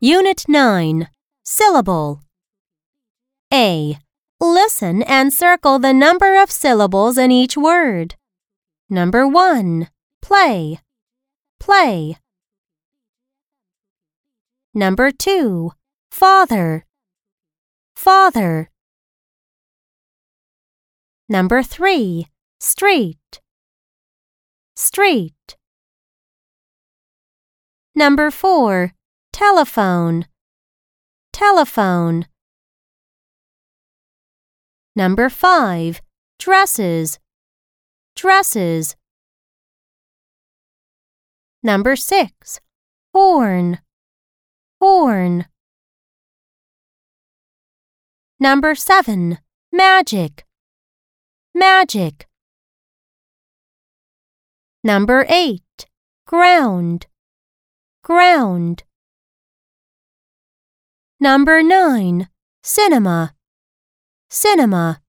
Unit 9 Syllable A. Listen and circle the number of syllables in each word. Number 1. Play. Play. Number 2. Father. Father. Number 3. Street. Street. Number 4. Telephone. Telephone. Number 5. Dresses. Dresses. Number 6. Horn. Horn. Number 7. Magic. Magic. Number 8. Ground. Ground. Number 9. Cinema. Cinema.